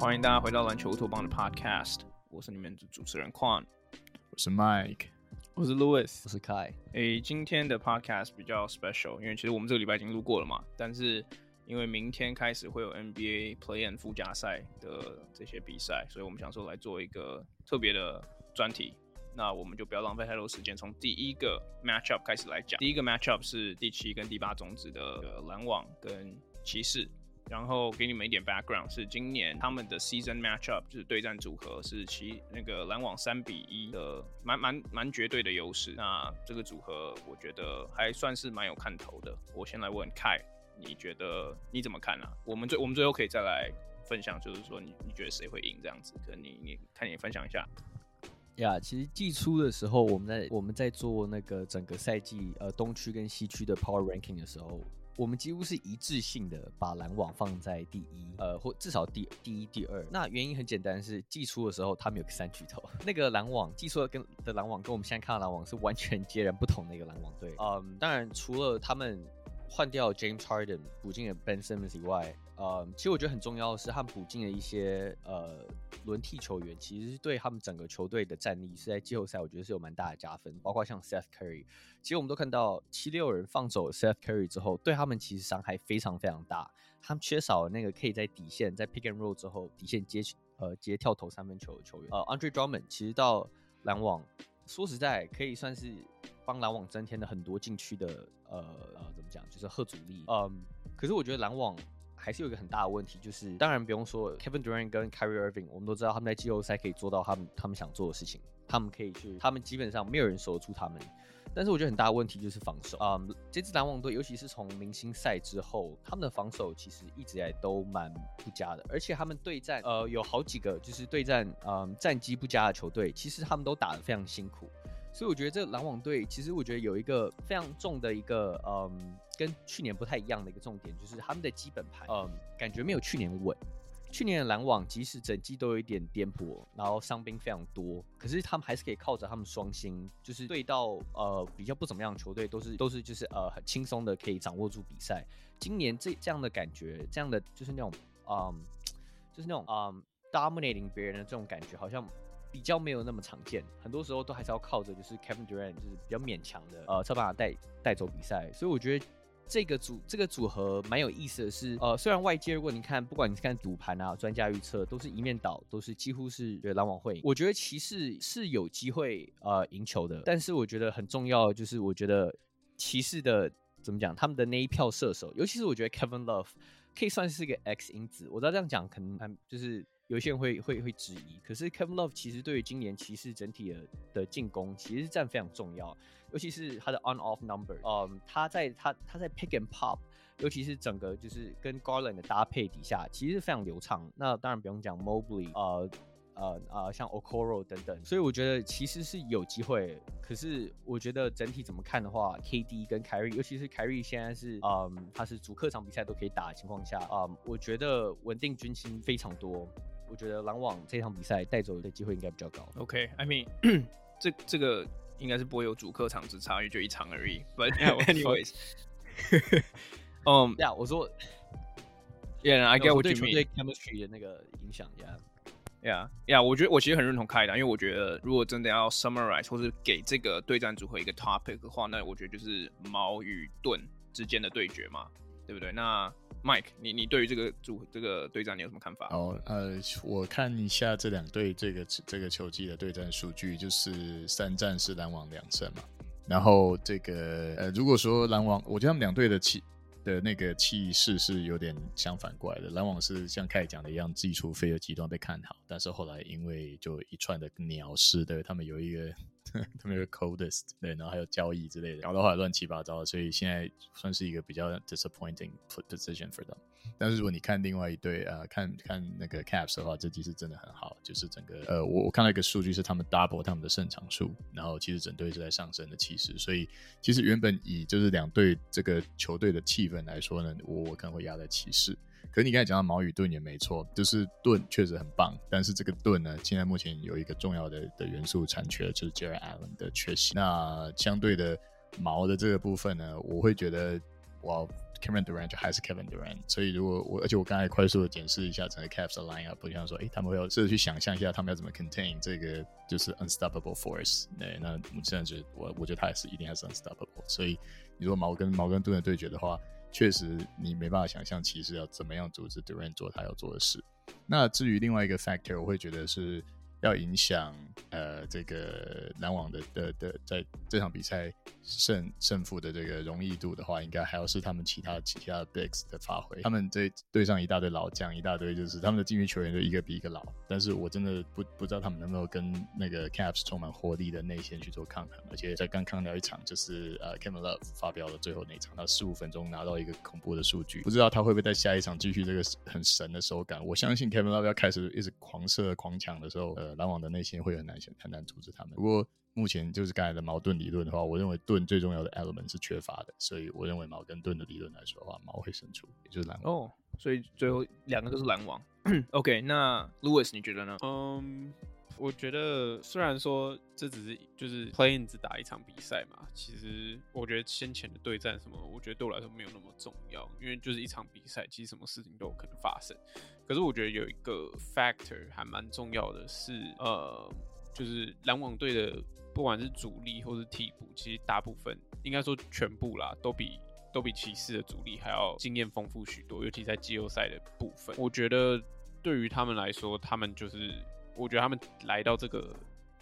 欢迎大家回到篮球乌托邦的 Podcast，我是你们的主持人 Quan，我是 Mike，我是 Louis，我是 Kai。诶，今天的 Podcast 比较 special，因为其实我们这个礼拜已经录过了嘛，但是因为明天开始会有 NBA Play-In 附加赛的这些比赛，所以我们想说来做一个特别的专题。那我们就不要浪费太多时间，从第一个 Matchup 开始来讲。第一个 Matchup 是第七跟第八种子的篮网跟骑士。然后给你们一点 background，是今年他们的 season matchup 就是对战组合是其那个篮网三比一的，蛮蛮蛮绝对的优势。那这个组合我觉得还算是蛮有看头的。我先来问 Kai，你觉得你怎么看啊？我们最我们最后可以再来分享，就是说你你觉得谁会赢这样子？可你你看你分享一下。呀其实季初的时候，我们在我们在做那个整个赛季呃东区跟西区的 power ranking 的时候。我们几乎是一致性的把篮网放在第一，呃，或至少第第一、第二。那原因很简单，是季初的时候他们有个三巨头，那个篮网季初的跟的篮网跟我们现在看到篮网是完全截然不同的一个篮网队。嗯，当然除了他们换掉 James Harden 补进了 Ben Simmons 以外。呃，其实我觉得很重要的是，他们补进了一些呃轮替球员，其实对他们整个球队的战力是在季后赛，我觉得是有蛮大的加分。包括像 Seth Curry，其实我们都看到七六人放走 Seth Curry 之后，对他们其实伤害非常非常大。他们缺少那个可以在底线在 pick and roll 之后底线接呃接跳投三分球的球员。呃，Andre Drummond 其实到篮网，说实在可以算是帮篮网增添了很多禁区的呃呃怎么讲，就是贺阻力。嗯，可是我觉得篮网。还是有一个很大的问题，就是当然不用说，Kevin Durant 跟 Kyrie Irving，我们都知道他们在季后赛可以做到他们他们想做的事情，他们可以去，他们基本上没有人守得住他们。但是我觉得很大的问题就是防守啊、嗯，这支篮网队，尤其是从明星赛之后，他们的防守其实一直以来都蛮不佳的，而且他们对战呃有好几个就是对战嗯战绩不佳的球队，其实他们都打得非常辛苦。所以我觉得这个篮网队，其实我觉得有一个非常重的一个，嗯，跟去年不太一样的一个重点，就是他们的基本盘，嗯，感觉没有去年稳。去年的篮网即使整季都有一点颠簸，然后伤兵非常多，可是他们还是可以靠着他们双星，就是对到呃比较不怎么样的球队，都是都是就是呃很轻松的可以掌握住比赛。今年这这样的感觉，这样的就是那种，嗯，就是那种嗯 dominating 别人的这种感觉，好像。比较没有那么常见，很多时候都还是要靠着就是 Kevin Durant 就是比较勉强的呃，才把他带带走比赛。所以我觉得这个组这个组合蛮有意思的是，呃，虽然外界如果你看，不管你是看赌盘啊、专家预测，都是一面倒，都是几乎是对篮网会赢。我觉得骑士是有机会呃赢球的，但是我觉得很重要就是，我觉得骑士的怎么讲，他们的那一票射手，尤其是我觉得 Kevin Love 可以算是一个 X 因子。我知道这样讲可能就是。有些人会会会质疑，可是 Kevin Love 其实对于今年骑士整体的的进攻其实是占非常重要，尤其是他的 on off number，嗯，他在他他在 pick and pop，尤其是整个就是跟 Garland 的搭配底下，其实是非常流畅。那当然不用讲 Mobley，呃呃呃，像 Okoro 等等，所以我觉得其实是有机会。可是我觉得整体怎么看的话，KD 跟凯瑞，尤其是凯瑞现在是嗯，他是主客场比赛都可以打的情况下，嗯，我觉得稳定军心非常多。我觉得篮网这场比赛带走的机会应该比较高。OK，I mean，这这个应该是不会有主客场之差，因为就一场而已。But anyways，嗯，呀，我说，Yeah，I get what you mean。对 chemistry 的那个影响，Yeah，Yeah，Yeah，我觉得我其实很认同开的，因为我觉得如果真的要 summarize 或是给这个对战组合一个 topic 的话，那我觉得就是矛与盾之间的对决嘛，对不对？那 Mike，你你对于这个组这个对战你有什么看法？哦，呃，我看一下这两队这个这个球季的对战数据，就是三战是篮网两胜嘛。然后这个呃，如果说篮网，我觉得他们两队的气的那个气势是有点相反过来的。篮网是像凯讲的一样，技术非常极端被看好，但是后来因为就一串的鸟事，对他们有一个。他们有 coldest 对，然后还有交易之类的，搞得话乱七八糟，所以现在算是一个比较 disappointing position for them。但是如果你看另外一队啊、呃，看看那个 Caps 的话，这季是真的很好，就是整个呃，我我看到一个数据是他们 double 他们的胜场数，然后其实整队是在上升的气势，所以其实原本以就是两队这个球队的气氛来说呢，我我可能会压在骑士。可是你刚才讲到矛与盾也没错，就是盾确实很棒，但是这个盾呢，现在目前有一个重要的的元素残缺，就是 Jarrett Allen 的缺席。那相对的矛的这个部分呢，我会觉得哇。Kevin Durant 就还是 Kevin Durant，所以如果我，而且我刚才快速的检视一下整个 Cavs 的 lineup，我想说，诶，他们会有试着去想象一下，他们要怎么 contain 这个就是 unstoppable force。对，那我现在觉得，我我觉得他也是一定还是 unstoppable。所以你说矛跟矛跟盾的对决的话，确实你没办法想象骑士要怎么样组织 Durant 做他要做的事。那至于另外一个 factor，我会觉得是。要影响呃这个篮网的的的在这场比赛胜胜负的这个容易度的话，应该还要是他们其他其他的 bigs 的发挥。他们这队上一大堆老将，一大堆就是他们的禁区球员就一个比一个老。但是我真的不不知道他们能不能跟那个 Cavs 充满活力的内线去做抗衡。而且在刚抗掉一场，就是呃 Kevin Love 发表了最后那一场，他十五分钟拿到一个恐怖的数据，不知道他会不会在下一场继续这个很神的手感。我相信 Kevin Love 要开始一直狂射狂抢的时候，呃。篮网的内线会很难很难阻止他们。不过目前就是刚才的矛盾理论的话，我认为盾最重要的 element 是缺乏的，所以我认为矛跟盾的理论来说的话，矛会胜出，也就是篮网。哦，所以最后两个都是篮网。OK，那 Louis 你觉得呢？嗯、um，我觉得虽然说这只是就是 playing 只打一场比赛嘛，其实我觉得先前的对战什么，我觉得对我来说没有那么重要，因为就是一场比赛，其实什么事情都有可能发生。可是我觉得有一个 factor 还蛮重要的是，呃，就是篮网队的不管是主力或是替补，其实大部分应该说全部啦，都比都比骑士的主力还要经验丰富许多，尤其在季后赛的部分。我觉得对于他们来说，他们就是我觉得他们来到这个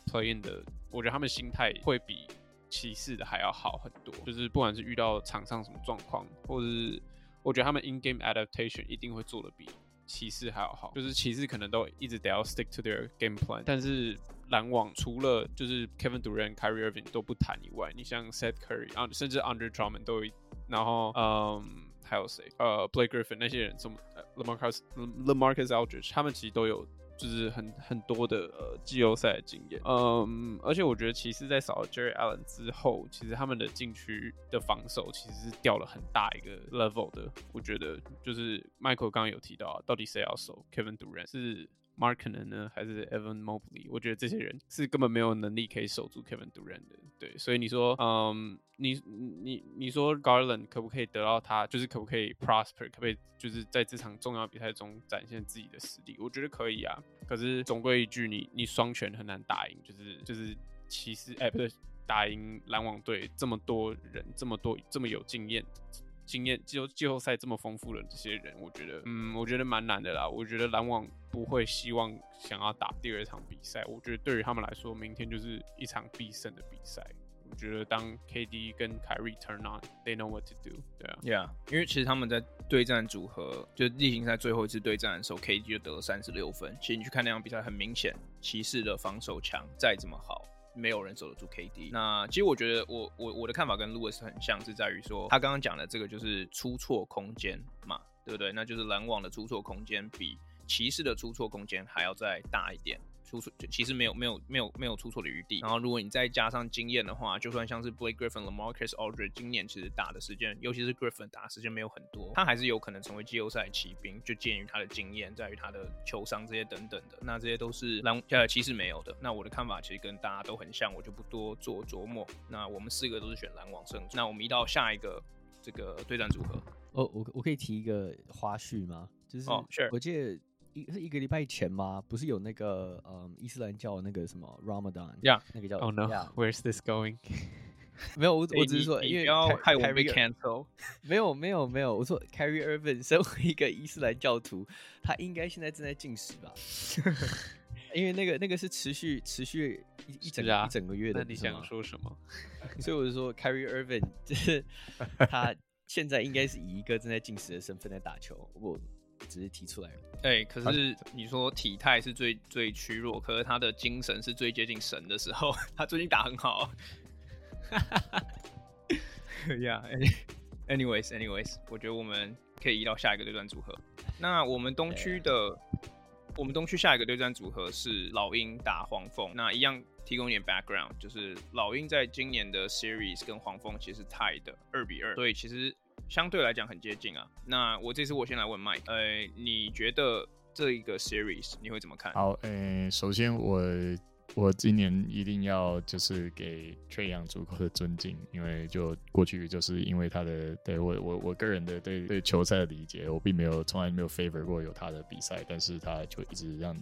play in 的，我觉得他们心态会比骑士的还要好很多。就是不管是遇到场上什么状况，或者是我觉得他们 in game adaptation 一定会做的比。骑士还要好，就是骑士可能都一直得要 stick to their game plan，但是篮网除了就是 Kevin Durant、Kyrie Irving 都不谈以外，你像 Seth Curry 啊，甚至 Andre Drummond 都有，然后嗯还有谁？呃，Blake Griffin 那些人，什么 LaMarcus LaMarcus Aldridge，他们其实都有。就是很很多的呃季后赛的经验，嗯，而且我觉得其实在少了 Jerry Allen 之后，其实他们的禁区的防守其实是掉了很大一个 level 的。我觉得就是 Michael 刚刚有提到，到底谁要守 Kevin Durant 是 Mark 呢，还是 Evan Mobley？我觉得这些人是根本没有能力可以守住 Kevin Durant 的。对，所以你说，嗯，你你你说 Garland 可不可以得到他，就是可不可以 prosper，可不可以就是在这场重要比赛中展现自己的实力？我觉得可以啊。可是总归一句，你你双拳很难打赢，就是就是骑士，哎，不对，打赢篮网队这么多人，这么多这么有经验。经验季季后赛这么丰富的这些人，我觉得，嗯，我觉得蛮难的啦。我觉得篮网不会希望想要打第二场比赛。我觉得对于他们来说，明天就是一场必胜的比赛。我觉得当 KD 跟凯瑞 turn on，they know what to do。对啊，Yeah，因为其实他们在对战组合，就例行赛最后一次对战的时候，KD 就得了三十六分。其实你去看那场比赛，很明显，骑士的防守强，再怎么好。没有人守得住 KD。那其实我觉得我，我我的看法跟 Louis 很像，是在于说，他刚刚讲的这个就是出错空间嘛，对不对？那就是篮网的出错空间比骑士的出错空间还要再大一点。出错其实没有没有没有没有出错的余地，然后如果你再加上经验的话，就算像是 Blake Griffin、LaMarcus Aldridge 今年其实打的时间，尤其是 Griffin 打的时间没有很多，他还是有可能成为季后赛骑兵，就鉴于他的经验，在于他的球商这些等等的，那这些都是篮呃骑士没有的。那我的看法其实跟大家都很像，我就不多做琢磨。那我们四个都是选篮网胜出。那我们移到下一个这个对战组合。哦，我我可以提一个花絮吗？就是.我记得。一是一个礼拜前吗？不是有那个嗯伊斯兰教那个什么 Ramadan，那个叫 Oh no，Where's、yeah. this going？没有，我我只是说，因为要害我被 cancel。没有没有没有，我说 Kyrie Irving 身为一个伊斯兰教徒，他应该现在正在进食吧？因为那个那个是持续持续一一整、啊、一整个月的。那你想说什么？所以我就说 Kyrie Irving 就是他现在应该是以一个正在进食的身份在打球。我。只是提出来了，对。可是你说体态是最最虚弱，可是他的精神是最接近神的时候。他最近打很好。哈哈哈。Yeah，anyways，anyways，我觉得我们可以移到下一个对战组合。那我们东区的.我们东区下一个对战组合是老鹰打黄蜂。那一样提供一点 background，就是老鹰在今年的 series 跟黄蜂其实是 tied 的二比二，所以其实。相对来讲很接近啊。那我这次我先来问 Mike，呃，你觉得这一个 series 你会怎么看？好，呃，首先我。我今年一定要就是给 Trae Young 足够的尊敬，因为就过去就是因为他的对我我我个人的对对球赛的理解，我并没有从来没有 favor 过有他的比赛，但是他就一直让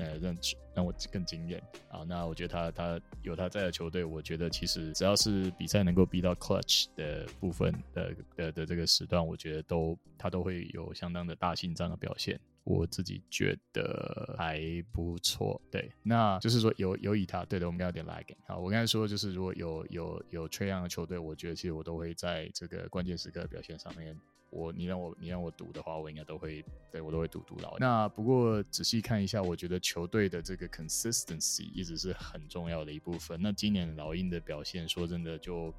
呃让让我更惊艳啊。那我觉得他他有他在的球队，我觉得其实只要是比赛能够逼到 clutch 的部分的的的这个时段，我觉得都他都会有相当的大心脏的表现。我自己觉得还不错，对，那就是说有有以他，对的，我们刚有点 lagging。好，我刚才说就是如果有有有 Trae Young 的球队，我觉得其实我都会在这个关键时刻表现上面，我你让我你让我赌的话，我应该都会对我都会赌赌老。那不过仔细看一下，我觉得球队的这个 consistency 一直是很重要的一部分。那今年老鹰的表现，说真的就。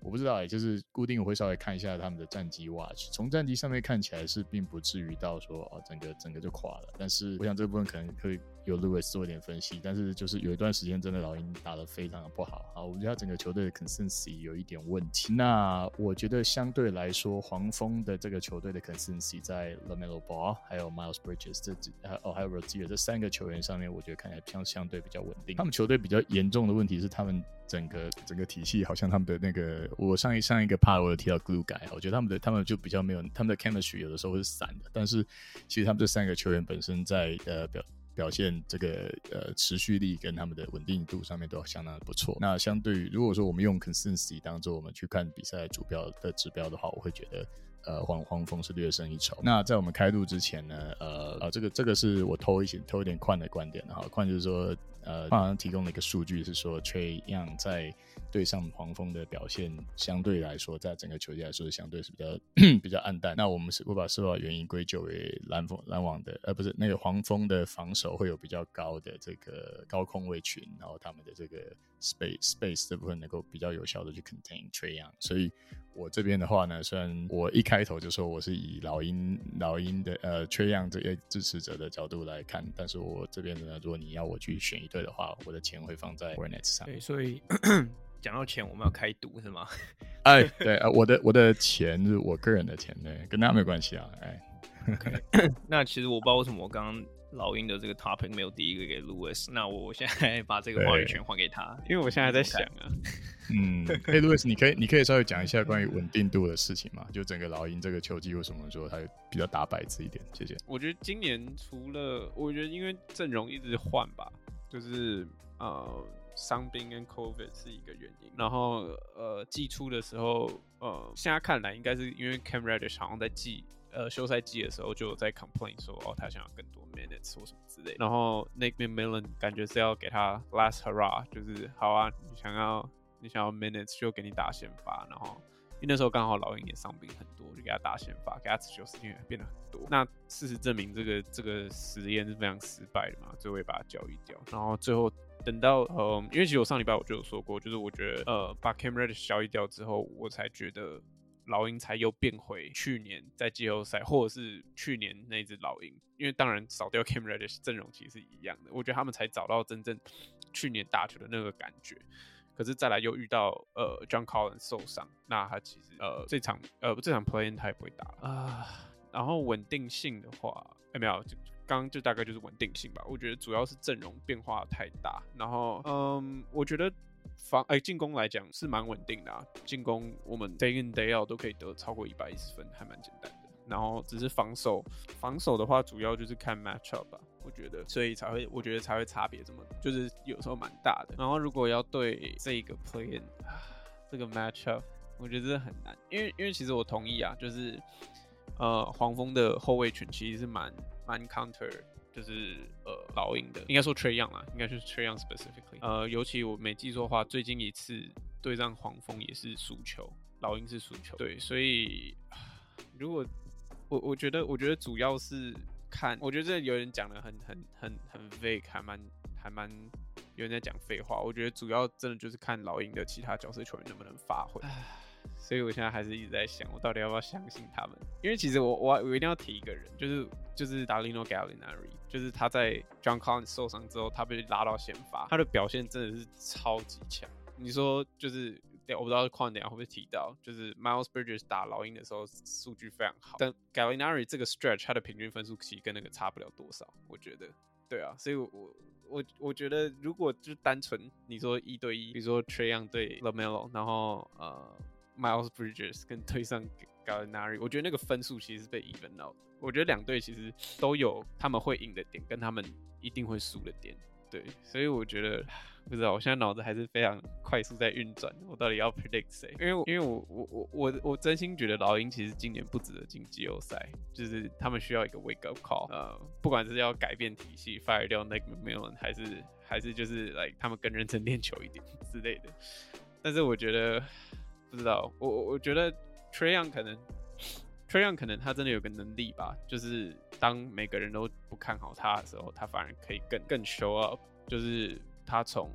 我不知道哎，就是固定我会稍微看一下他们的战绩 watch，从战绩上面看起来是并不至于到说哦整个整个就垮了，但是我想这部分可能可以。有 Lewis 做一点分析，但是就是有一段时间真的老鹰打得非常的不好，好，我觉得他整个球队的 consistency 有一点问题。那我觉得相对来说，黄蜂的这个球队的 consistency 在 LaMelo Ball 还有 Miles Bridges 这几哦还有 Rozier 这三个球员上面，我觉得看起来相相对比较稳定。他们球队比较严重的问题是，他们整个整个体系好像他们的那个，我上一上一个 part 我有提到 glue guy，我觉得他们的他们就比较没有他们的 chemistry 有的时候是散的，但是其实他们这三个球员本身在呃表。表现这个呃持续力跟他们的稳定度上面都相当的不错。那相对于如果说我们用 consistency 当做我们去看比赛主标的指标的话，我会觉得呃黄黄蜂是略胜一筹。那在我们开录之前呢，呃啊这个这个是我偷一些偷一点宽的观点哈，宽就是说呃好像提供了一个数据是说 Trae Young 在。对上黄蜂的表现相对来说，在整个球季来说，相对是比较 比较暗淡。那我们是我把是把原因归咎为篮网篮网的，呃，不是那个黄蜂的防守会有比较高的这个高空位群，然后他们的这个 space space 这部分能够比较有效的去 contain Trae Young。所以我这边的话呢，虽然我一开头就说我是以老鹰老鹰的呃 Trae Young 这些支持者的角度来看，但是我这边呢，如果你要我去选一队的话，我的钱会放在 Hornets 上。对，所以。讲到钱，我们要开赌是吗？哎，对啊，我的我的钱是我个人的钱，对，跟他没关系啊。哎，okay. 那其实我不知道为什么我刚刚老鹰的这个 topic 没有第一个给 Louis，那我现在把这个话语权还给他，因为我现在在想啊。嗯，哎，Louis，你可以你可以稍微讲一下关于稳定度的事情吗？就整个老鹰这个球季为什么说它比较打摆子一点？谢谢。我觉得今年除了我觉得因为阵容一直换吧，就是呃。伤兵跟 COVID 是一个原因，然后呃季初的时候，呃现在看来应该是因为 Cam Reddish 好像在季呃休赛季的时候就在 complain 说哦他想要更多 minutes 或什么之类，然后 Nick McMillan 感觉是要给他 last hurrah，就是好啊你想要你想要 minutes 就给你打先发，然后因为那时候刚好老鹰也伤病很多，就给他打先发，给他持球时间也变得很多。那事实证明这个这个实验是非常失败的嘛，最后也把他交易掉，然后最后。等到呃，因为其实我上礼拜我就有说过，就是我觉得呃，把 Cam Reddish 交易掉之后，我才觉得老鹰才又变回去年在季后赛，或者是去年那只老鹰。因为当然少掉 Cam Reddish 阵容其实是一样的，我觉得他们才找到真正去年打球的那个感觉。可是再来又遇到呃 John Collins 受伤，那他其实呃这场呃这场 Play-in 他也不会打啊。然后稳定性的话，有没有就。刚刚就大概就是稳定性吧，我觉得主要是阵容变化太大，然后嗯，我觉得防哎进攻来讲是蛮稳定的啊，进攻我们 day in day out 都可以得超过一百一十分，还蛮简单的。然后只是防守，防守的话主要就是看 matchup 吧，我觉得，所以才会我觉得才会差别这么，就是有时候蛮大的。然后如果要对这个 plan，这个 matchup，我觉得这很难，因为因为其实我同意啊，就是呃黄蜂的后卫群其实是蛮。蛮 counter 就是呃老鹰的，应该说 Trae Young 啦，应该就是 Trae Young specifically。呃，尤其我没记错的话，最近一次对战黄蜂也是输球，老鹰是输球。对，所以如果我我觉得我觉得主要是看，我觉得这有人讲的很很很很 vague，还蛮还蛮有人在讲废话。我觉得主要真的就是看老鹰的其他角色球员能不能发挥。所以我现在还是一直在想，我到底要不要相信他们？因为其实我我我一定要提一个人，就是就是 Danilo Gallinari，就是他在 John Collins 受伤之后，他被拉到先发，他的表现真的是超级强。你说就是我不知道矿点会不会提到，就是 Miles Bridges 打老鹰的时候数据非常好，但 Gallinari 这个 stretch 他的平均分数其实跟那个差不了多少，我觉得。对啊，所以我我我觉得如果就单纯你说一对一，比如说 t r e y o n g 对 LaMelo，然后呃 Miles Bridges 跟对上 Gallinari，我觉得那个分数其实是被 even out。我觉得两队其实都有他们会赢的点，跟他们一定会输的点。对，所以我觉得不知道，我现在脑子还是非常快速在运转。我到底要 predict 谁？因为因为我我我我我真心觉得老鹰其实今年不值得进季后赛，就是他们需要一个 wake up call。呃，不管是要改变体系，fire 掉 Nick Melan，还是还是就是 like 他们更认真练球一点之类的。但是我觉得不知道，我我我觉得 Treyon 可能。Trayon 可能他真的有个能力吧，就是当每个人都不看好他的时候，他反而可以更更 show up。就是他从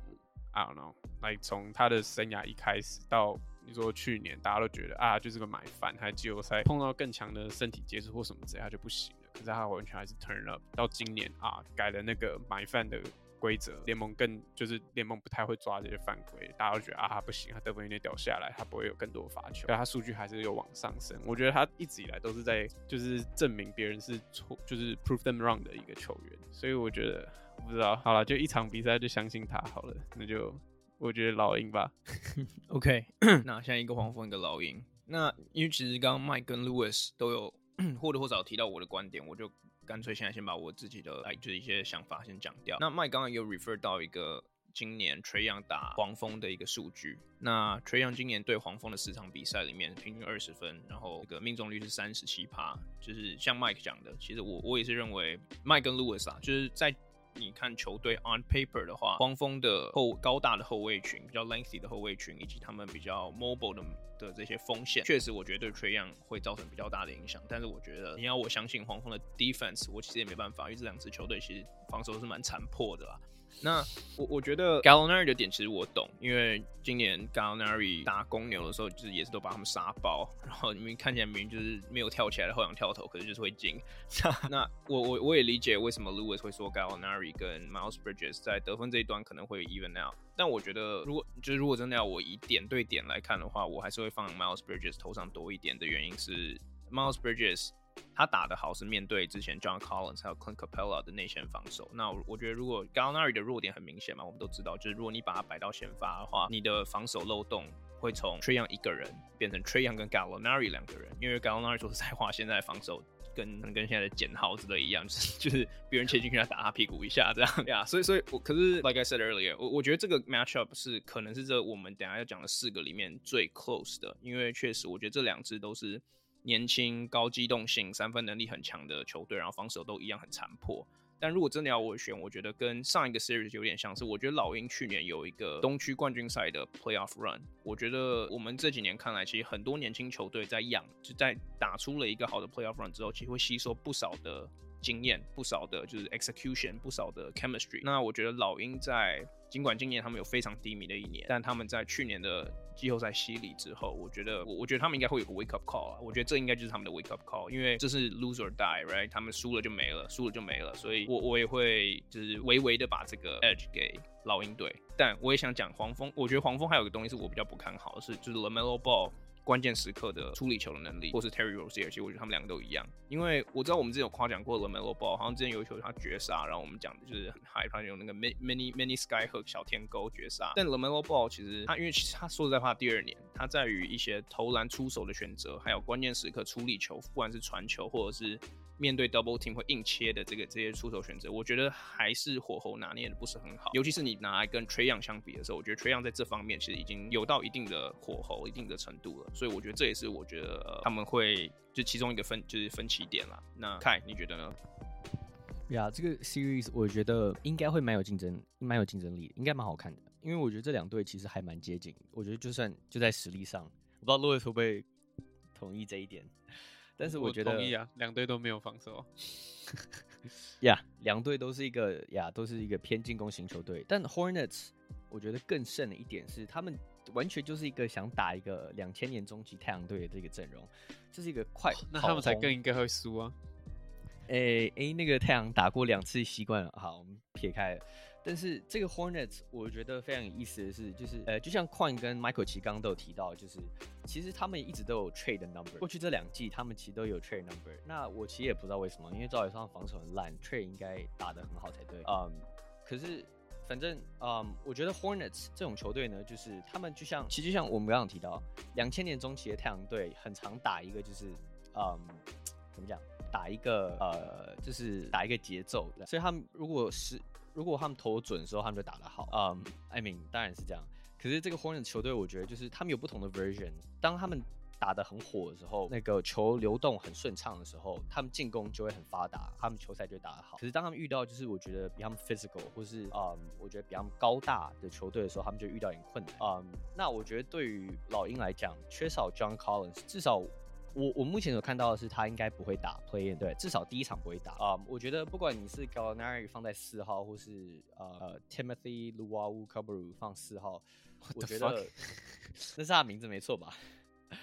I don't know，来从他的生涯一开始到你说去年，大家都觉得啊，就是个买饭，还季后赛碰到更强的身体接触或什么之类，他就不行了。可是他完全还是 turn up。到今年啊，改了那个买饭的。规则联盟更就是联盟不太会抓这些犯规，大家都觉得啊他不行，他得分有点掉下来，他不会有更多罚球，但他数据还是有往上升。我觉得他一直以来都是在就是证明别人是错，就是 prove them wrong 的一个球员。所以我觉得不知道，好了，就一场比赛就相信他好了，那就我觉得老鹰吧。OK，那现在一个黄蜂一个老鹰，那因为其实刚刚 Mike 跟 Lewis 都有 或多或少提到我的观点，我就。干脆现在先把我自己的哎就是一些想法先讲掉。那麦刚刚有 refer 到一个今年 Trey Young 打黄蜂的一个数据。那 Trey Young 今年对黄蜂的四场比赛里面平均二十分，然后这个命中率是三十七趴。就是像 Mike 讲的，其实我我也是认为 Mike 跟 Lewis 啊，就是在。你看球队 on paper 的话，黄蜂的后高大的后卫群，比较 lengthy 的后卫群，以及他们比较 mobile 的的这些锋线，确实我觉得对 Trae Young 会造成比较大的影响。但是我觉得你要我相信黄蜂的 defense，我其实也没办法，因为这两支球队其实防守是蛮残破的啦。那我我觉得 Gallinari 的点其实我懂，因为今年 Gallinari 打公牛的时候，就是也是都把他们杀爆，然后你们看起来明明就是没有跳起来的后仰跳投，可是就是会进。那我我我也理解为什么 Lewis 会说 Gallinari 跟 Miles Bridges 在得分这一端可能会 even out，但我觉得如果就是如果真的要我以点对点来看的话，我还是会放 Miles Bridges 头上多一点的原因是 Miles Bridges。他打得好是面对之前 John Collins 还有 Clint Capella 的内线防守。那我我觉得如果 Gallinari 的弱点很明显嘛，我们都知道，就是如果你把他摆到先发的话，你的防守漏洞会从 Trae Young 一个人变成 Trae Young 跟 Gallinari 两个人。因为 Gallinari 说实在话，现在防守跟跟现在的简浩之类一样，就是 就是别人切进去他打他屁股一下这样呀。所以所以我可是 Like I said earlier，我我觉得这个 matchup 是可能是这我们等下要讲的四个里面最 close 的，因为确实我觉得这两支都是。年轻、高机动性、三分能力很强的球队，然后防守都一样很残破。但如果真的要我选，我觉得跟上一个 series 有点像是，我觉得老鹰去年有一个东区冠军赛的 playoff run。我觉得我们这几年看来，其实很多年轻球队在养，就在打出了一个好的 playoff run 之后，其实会吸收不少的经验，不少的就是 execution，不少的 chemistry。那我觉得老鹰在尽管今年他们有非常低迷的一年，但他们在去年的季后赛洗礼之后，我觉得我我觉得他们应该会有个 wake up call 啊，我觉得这应该就是他们的 wake up call，因为这是 loser die，right？他们输了就没了，输了就没了，所以我我也会就是微微的把这个 edge 给老鹰队，但我也想讲黄蜂，我觉得黄蜂还有个东西是我比较不看好是，就是 LaMelo Ball。关键时刻的处理球的能力，或是 Terry Rozier，其实我觉得他们两个都一样。因为我知道我们之前有夸奖过 LaMelo Ball，好像之前有一球他绝杀，然后我们讲的就是很害怕用那个 many many sky hook 小天钩绝杀。但 LaMelo Ball 其实他因为其实他说实在话，第二年他在于一些投篮出手的选择，还有关键时刻处理球，不管是传球或者是。面对 double team 会硬切的这个这些出手选择，我觉得还是火候拿捏的不是很好。尤其是你拿来跟 Trae Young 相比的时候，我觉得 Trae Young 在这方面其实已经有到一定的火候、一定的程度了。所以我觉得这也是我觉得、他们会就其中一个分就是分歧点了。那 Kai 你觉得呢？呀，这个 series 我觉得应该会蛮有竞争，蛮有竞争力，应该蛮好看的。因为我觉得这两队其实还蛮接近。我觉得就算就在实力上，我不知道 Louis 会不会同意这一点。但是我觉得，同意啊，两队都没有防守。呀，两队都是一个呀，都是一个偏进攻型球队。但 Hornets 我觉得更胜的一点是，他们完全就是一个想打一个两千年终极太阳队的这个阵容，这是一个快，那他们才更应该会输啊。哎哎、那个太阳打过两次习惯了，好，我们撇开了。但是这个 Hornets 我觉得非常有意思的是，就是呃，就像 Quan 跟 Michael 其刚刚都有提到，就是其实他们一直都有 trade 的 number。过去这两季他们其实都有 trade number。那我其实也不知道为什么，因为照理说防守很烂，trade 应该打得很好才对。嗯，可是反正嗯，我觉得 Hornets 这种球队呢，就是他们就像其实就像我们刚刚提到，两千年中期的太阳队很常打一个就是嗯，怎么讲，打一个呃，就是打一个节奏的。所以他们如果是如果他们投准的时候，他们就打得好。嗯，I mean，当然是这样。可是这个 Hornets 球队，我觉得就是他们有不同的 version。当他们打得很火的时候，那个球流动很顺畅的时候，他们进攻就会很发达，他们球赛就会打得好。可是当他们遇到就是我觉得比他们 physical 或是嗯，我觉得比他们高大的球队的时候，他们就遇到一点困难。嗯，那我觉得对于老鹰来讲，缺少 John Collins，至少。我我目前所看到的是，他应该不会打 play in，对，至少第一场不会打啊。Um, 我觉得不管你是 Gallinari 放在四号，或是呃、uh, Timothy Luwawu-Cabarrot 放四号我觉得?那是他的名字没错吧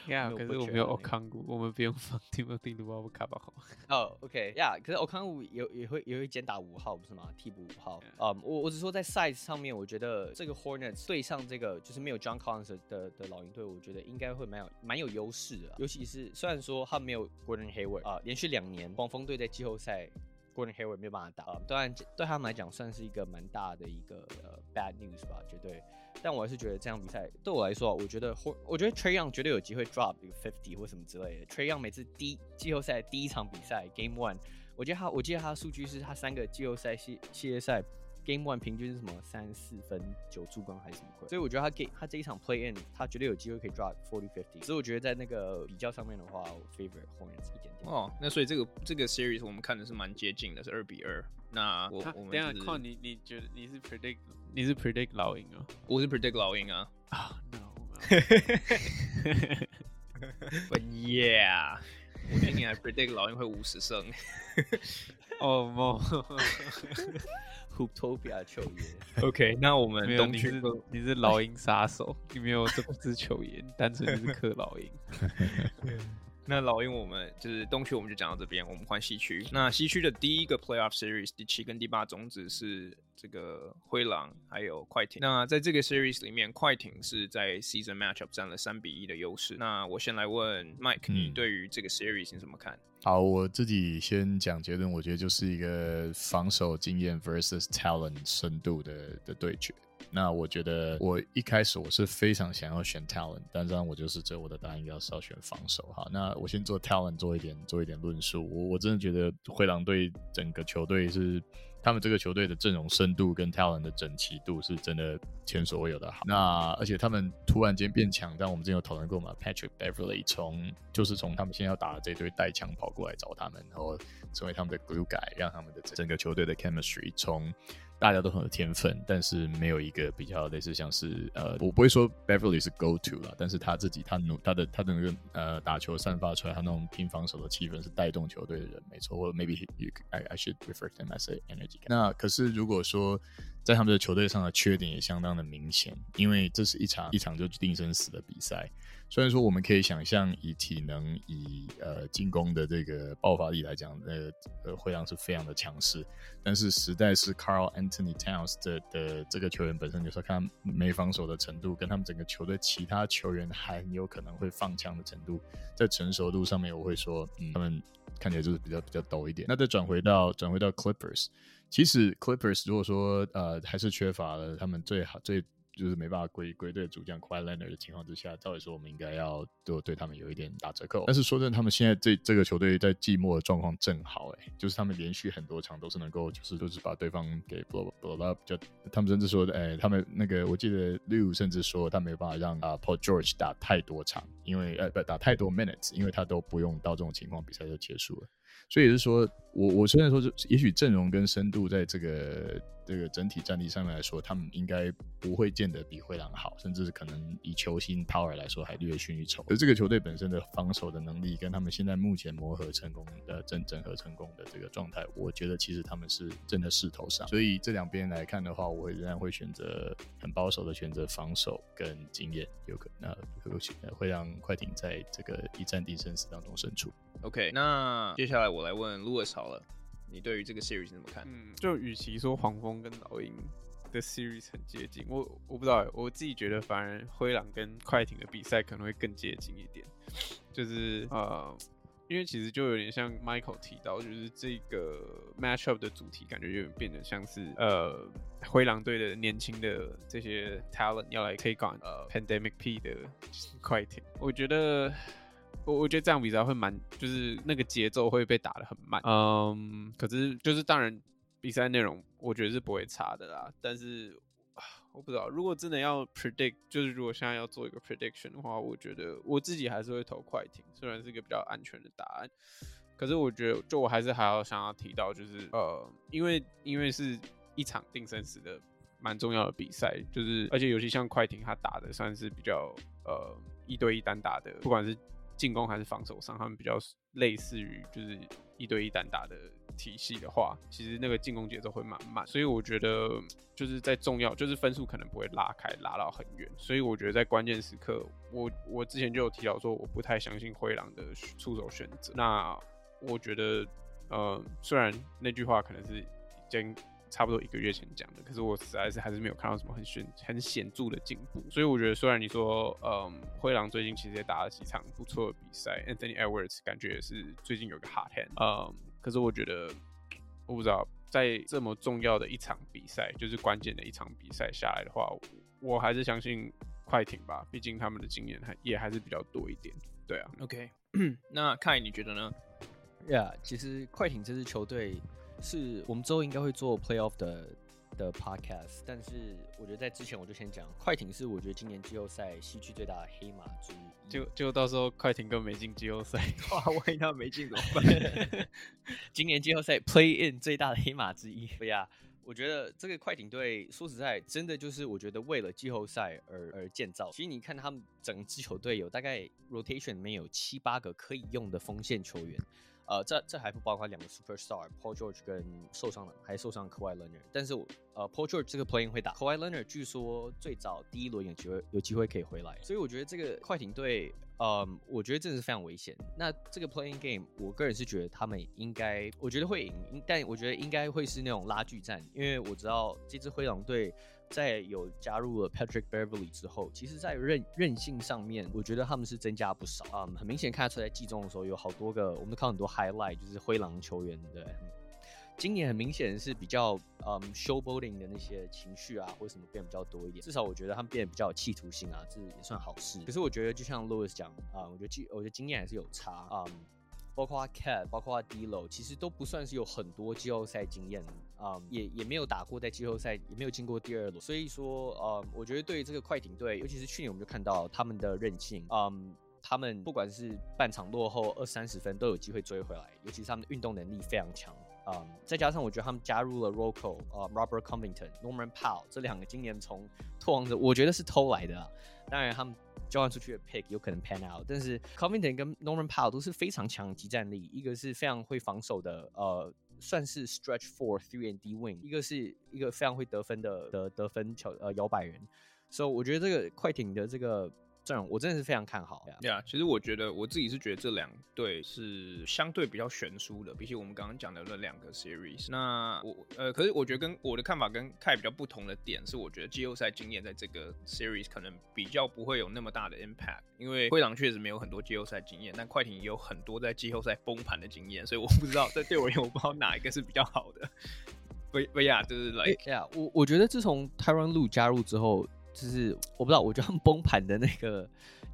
？Yeah，可是我没有 Okongwu，我们不用放 Timothy Luwawu-Cabarrot。哦，OK，Yeah，可是 Okongwu 也也会也会兼打五号不是吗？替补五号。嗯 um,，我我只说在 size 上面，我觉得这个 Hornets 对上这个就是没有 John Collins 的的，的老鹰队，我觉得应该会蛮有蛮有优势的。尤其是虽然说他没有 Gordon Hayward 啊、呃，连续两年黄蜂队在季后赛。Gordon Hayward 没有办法打，当然对他们来讲算是一个蛮大的一个呃 bad news 吧，绝对。但我还是觉得这场比赛对我来说，我觉得我觉得 Trey Young 绝对有机会 drop 一个 fifty 或什么之类的。Trey Young 每次第季后赛第一场比赛 Game One，我觉得他我记得他的数据是他三个季后赛系系列赛。Game One 平均是什么三四分九助攻还是什么鬼？所以我觉得他给他这一场 Play In，他绝对有机会可以 drop forty fifty。所以我觉得在那个比较上面的话，我 favor Hornets 一点点。哦，那所以这个这个 series 我们看的是蛮接近的，是二比二。那我我们等下看你你觉得你是 predict 你是 predict 老鹰啊？我是 predict 老鹰啊。啊，no。But yeah，我今年还 predict 老鹰会五十胜。哦莫。Hooptopia 球员，OK，那我们东区你是你是老鹰杀手，你没有这么支球员，单纯就是克老鹰。那老鹰我们就是东区，我们就讲到这边，我们换西区。那西区的第一个 Playoff Series 第七跟第八种子是这个灰狼还有快艇。那在这个 Series 里面，快艇是在 Season Matchup 占了三比一的优势。那我先来问 Mike，你对于这个 Series 你怎么看？嗯好，我自己先讲结论，我觉得就是一个防守经验 versus talent 深度的的对决。那我觉得我一开始我是非常想要选 talent，但是我就是这我的答案应该是要选防守。哈，那我先做 talent 做一点做一点论述。我我真的觉得灰狼队整个球队是。他们这个球队的阵容深度跟 talent 的整齐度是真的前所未有的好。那而且他们突然间变强，但我们之前有讨论过嘛，Patrick Beverley 从就是从他们现在要打的这队带枪跑过来找他们，然后成为他们的 glue guy，让他们的整个球队的 chemistry 从。大家都很有天分，但是没有一个比较类似像是呃，我不会说 Beverly 是 go to 了，但是他自己他努他的他的那个呃打球散发出来他那种拼防守的气氛是带动球队的人，没错。或者 maybe you I I should refer to him as a energy。那可是如果说在他们的球队上的缺点也相当的明显，因为这是一场一场就定生死的比赛。虽然说我们可以想象以体能以呃进攻的这个爆发力来讲，呃呃灰狼是非常的强势，但是实在是 Karl Anthony Towns 的的这个球员本身就说看没防守的程度，跟他们整个球队其他球员还有可能会放枪的程度，在成熟度上面，我会说，嗯，他们看起来就是比较比较抖一点。那再转回到转回到 Clippers，其实 Clippers 如果说呃还是缺乏了他们最好最。就是没办法归归队主将 Kawhi Leonard 的情况之下，照理说我们应该要都对他们有一点打折扣。但是说真的，他们现在这这个球队在季末的状况正好，哎，就是他们连续很多场都是能够，就是都是把对方给 blow blow up。就他们甚至说的，哎，他们那个我记得 Lue 甚至说他没有办法让啊 Paul George 打太多场，因为呃不打太多 minutes，因为他都不用到这种情况，比赛就结束了。所以也是说，我我虽然说，是也许阵容跟深度在这个这个整体战力上面来说，他们应该不会见得比灰狼好，甚至是可能以球星 power 来说还略逊一筹。而这个球队本身的防守的能力，跟他们现在目前磨合成功的整整合成功的这个状态，我觉得其实他们是真的势头上。所以这两边来看的话，我仍然会选择很保守的选择防守跟经验，有可能会会让快艇在这个一战定生死当中胜出。OK，那接下来我来问 Louis 好了，你对于这个 series 怎么看？嗯，就与其说黄蜂跟老鹰的 series 很接近。我我不知道，我自己觉得反而灰狼跟快艇的比赛可能会更接近一点。就是呃，因为其实就有点像 Michael 提到，就是这个 matchup 的主题感觉有点变得像是呃灰狼队的年轻的这些 talent 要来 take on 呃 Pandemic P 的快艇。我觉得。我我觉得这样比赛会蛮，就是那个节奏会被打得很慢，嗯，可是就是当然比赛内容我觉得是不会差的啦，但是我不知道如果真的要 predict，就是如果现在要做一个 prediction 的话，我觉得我自己还是会投快艇，虽然是一个比较安全的答案，可是我觉得就我还是还要想要提到就是呃，因为因为是一场定生死的蛮重要的比赛，就是而且尤其像快艇他打的算是比较呃一对一单打的，不管是进攻还是防守上，他们比较类似于就是一对一单打的体系的话，其实那个进攻节奏会蛮慢，所以我觉得就是在重要，就是分数可能不会拉开拉到很远，所以我觉得在关键时刻，我我之前就有提到说，我不太相信灰狼的出手选择。那我觉得，呃，虽然那句话可能是已经。差不多一个月前讲的，可是我实在是还是没有看到什么很显很显著的进步，所以我觉得虽然你说，嗯，灰狼最近其实也打了几场不错的比赛，Anthony Edwards 感觉也是最近有个 hot hand，嗯，可是我觉得我不知道在这么重要的一场比赛，就是关键的一场比赛下来的话，我还是相信快艇吧，毕竟他们的经验还也还是比较多一点，对啊，OK，那 Kai 你觉得呢？呀，yeah, 其实快艇这支球队。是我们之后应该会做 playoff 的的 podcast，但是我觉得在之前我就先讲，快艇是我觉得今年季后赛西区最大的黑马之一。就就到时候快艇跟没进季后赛，哇，万一他没进怎么办？今年季后赛 play in 最大的黑马之一。对呀，我觉得这个快艇队说实在，真的就是我觉得为了季后赛而而建造。其实你看他们整支球队有大概 rotation 里面有七八个可以用的锋线球员。呃，这这还不包括两个 superstar Paul George 跟受伤的还受伤 Kawhi Leonard，但是呃 Paul George 这个 playing 会打，Kawhi Leonard 据说最早第一轮有机会有机会可以回来，所以我觉得这个快艇队，呃，我觉得真的是非常危险。那这个 play-in game，我个人是觉得他们应该，我觉得会赢，但我觉得应该会是那种拉锯战，因为我知道这支灰狼队。在有加入了 Patrick Beverly 之后，其实，在韧韧性上面，我觉得他们是增加不少啊。很明显看得出来，季中的时候有好多个，我们都看很多 highlight，就是灰狼球员对。今年很明显是比较嗯 showboating 的那些情绪啊，或者什么变比较多一点。至少我觉得他们变得比较有企图心啊，这也算好事。可是我觉得，就像 Louis 讲啊，我觉得经我觉得经验还是有差啊。包括 Cat，包括 D'Lo，其实都不算是有很多季后赛经验，啊、也也没有打过在季后赛，也没有进过第二轮，所以说，呃、我觉得对于这个快艇队，尤其是去年我们就看到他们的韧性，嗯，他们不管是半场落后二三十分都有机会追回来，尤其是他们的运动能力非常强，啊、嗯，再加上我觉得他们加入了 Rocco，啊、，Robert Covington，Norman Powell 这两个今年从拓荒者，我觉得是偷来的，啊，当然他们。交换出去的 pick 有可能 pan out，但是 Covington 跟 Norman Powell 都是非常强的即战力，一个是非常会防守的，呃，算是 stretch four three and D wing，一个是一个非常会得分的的得分球呃摇摆人，所以我觉得这个快艇的这个。我真的是非常看好。对啊，其实我觉得我自己是觉得这两队是相对比较悬殊的，比起我们刚刚讲的那两个 series。那我呃，可是我觉得跟我的看法跟 Kai 比较不同的点是，我觉得季后赛经验在这个 series 可能比较不会有那么大的 impact，因为灰狼确实没有很多季后赛经验，但快艇也有很多在季后赛崩盘的经验，所以我不知道这对我而言，我不知道哪一个是比较好的。不不呀，就是 like 呀，我我觉得自从 Tyronn Lue 加入之后。就是我不知道，我觉得他们崩盘的那个